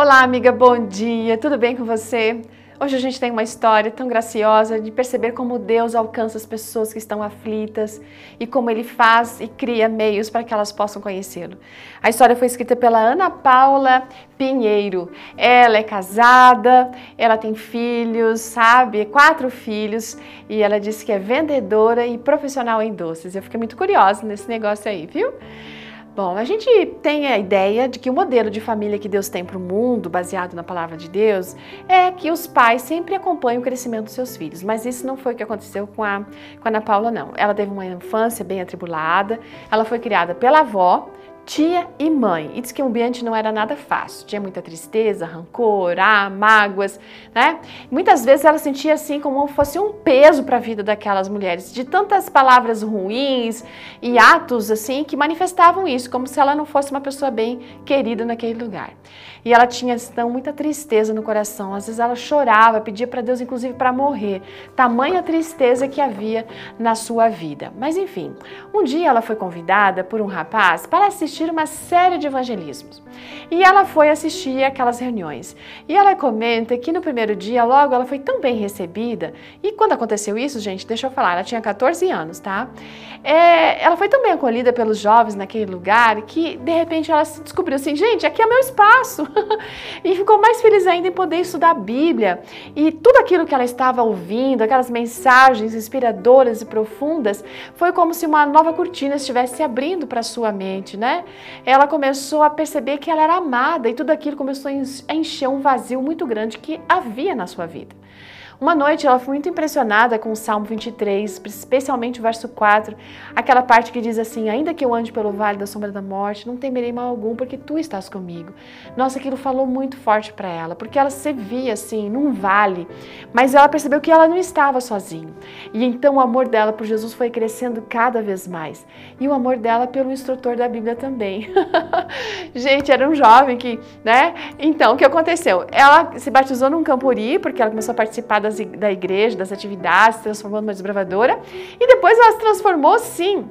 Olá, amiga, bom dia. Tudo bem com você? Hoje a gente tem uma história tão graciosa de perceber como Deus alcança as pessoas que estão aflitas e como Ele faz e cria meios para que elas possam conhecê-lo. A história foi escrita pela Ana Paula Pinheiro. Ela é casada, ela tem filhos, sabe? Quatro filhos e ela disse que é vendedora e profissional em doces. Eu fiquei muito curiosa nesse negócio aí, viu? Bom, a gente tem a ideia de que o modelo de família que Deus tem para o mundo, baseado na palavra de Deus, é que os pais sempre acompanham o crescimento dos seus filhos. Mas isso não foi o que aconteceu com a, com a Ana Paula, não. Ela teve uma infância bem atribulada, ela foi criada pela avó, tia e mãe. E diz que o ambiente não era nada fácil. Tinha muita tristeza, rancor, ah, mágoas, né? Muitas vezes ela sentia assim como fosse um peso para a vida daquelas mulheres, de tantas palavras ruins e atos assim que manifestavam isso, como se ela não fosse uma pessoa bem querida naquele lugar. E ela tinha então muita tristeza no coração. Às vezes ela chorava, pedia para Deus inclusive para morrer. Tamanha tristeza que havia na sua vida. Mas enfim, um dia ela foi convidada por um rapaz para assistir assistir uma série de evangelismos. E ela foi assistir aquelas reuniões. E ela comenta que no primeiro dia, logo, ela foi tão bem recebida. E quando aconteceu isso, gente, deixa eu falar, ela tinha 14 anos, tá? É, ela foi tão bem acolhida pelos jovens naquele lugar que, de repente, ela descobriu assim: gente, aqui é meu espaço. e ficou mais feliz ainda em poder estudar a Bíblia. E tudo aquilo que ela estava ouvindo, aquelas mensagens inspiradoras e profundas, foi como se uma nova cortina estivesse se abrindo para sua mente, né? Ela começou a perceber que ela era amada e tudo aquilo começou a encher um vazio muito grande que havia na sua vida. Uma noite ela foi muito impressionada com o Salmo 23, especialmente o verso 4, aquela parte que diz assim: Ainda que eu ande pelo vale da sombra da morte, não temerei mal algum, porque tu estás comigo. Nossa, aquilo falou muito forte para ela, porque ela se via assim, num vale, mas ela percebeu que ela não estava sozinha. E então o amor dela por Jesus foi crescendo cada vez mais. E o amor dela pelo instrutor da Bíblia também. Gente, era um jovem que, né? Então, o que aconteceu? Ela se batizou num campuri, porque ela começou a participar das, da igreja, das atividades, se transformando numa desbravadora. E depois ela se transformou, sim,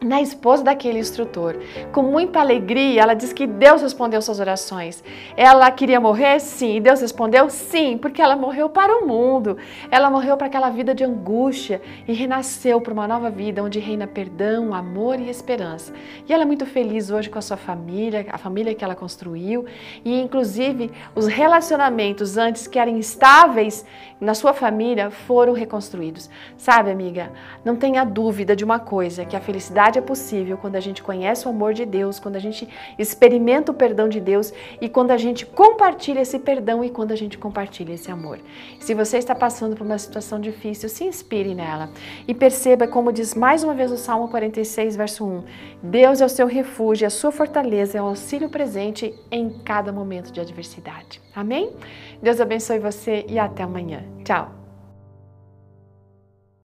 na esposa daquele instrutor. Com muita alegria, ela diz que Deus respondeu suas orações. Ela queria morrer? Sim. E Deus respondeu? Sim, porque ela morreu para o mundo. Ela morreu para aquela vida de angústia e renasceu para uma nova vida onde reina perdão, amor e esperança. E ela é muito feliz hoje com a sua família, a família que ela construiu e inclusive os relacionamentos antes que eram instáveis na sua família foram reconstruídos. Sabe, amiga, não tenha dúvida de uma coisa, que a felicidade é possível quando a gente conhece o amor de Deus, quando a gente experimenta o perdão de Deus e quando a gente compartilha esse perdão e quando a gente compartilha esse amor. Se você está passando por uma situação difícil, se inspire nela e perceba como diz mais uma vez o Salmo 46, verso 1: Deus é o seu refúgio, a sua fortaleza, é o auxílio presente em cada momento de adversidade. Amém? Deus abençoe você e até amanhã. Tchau!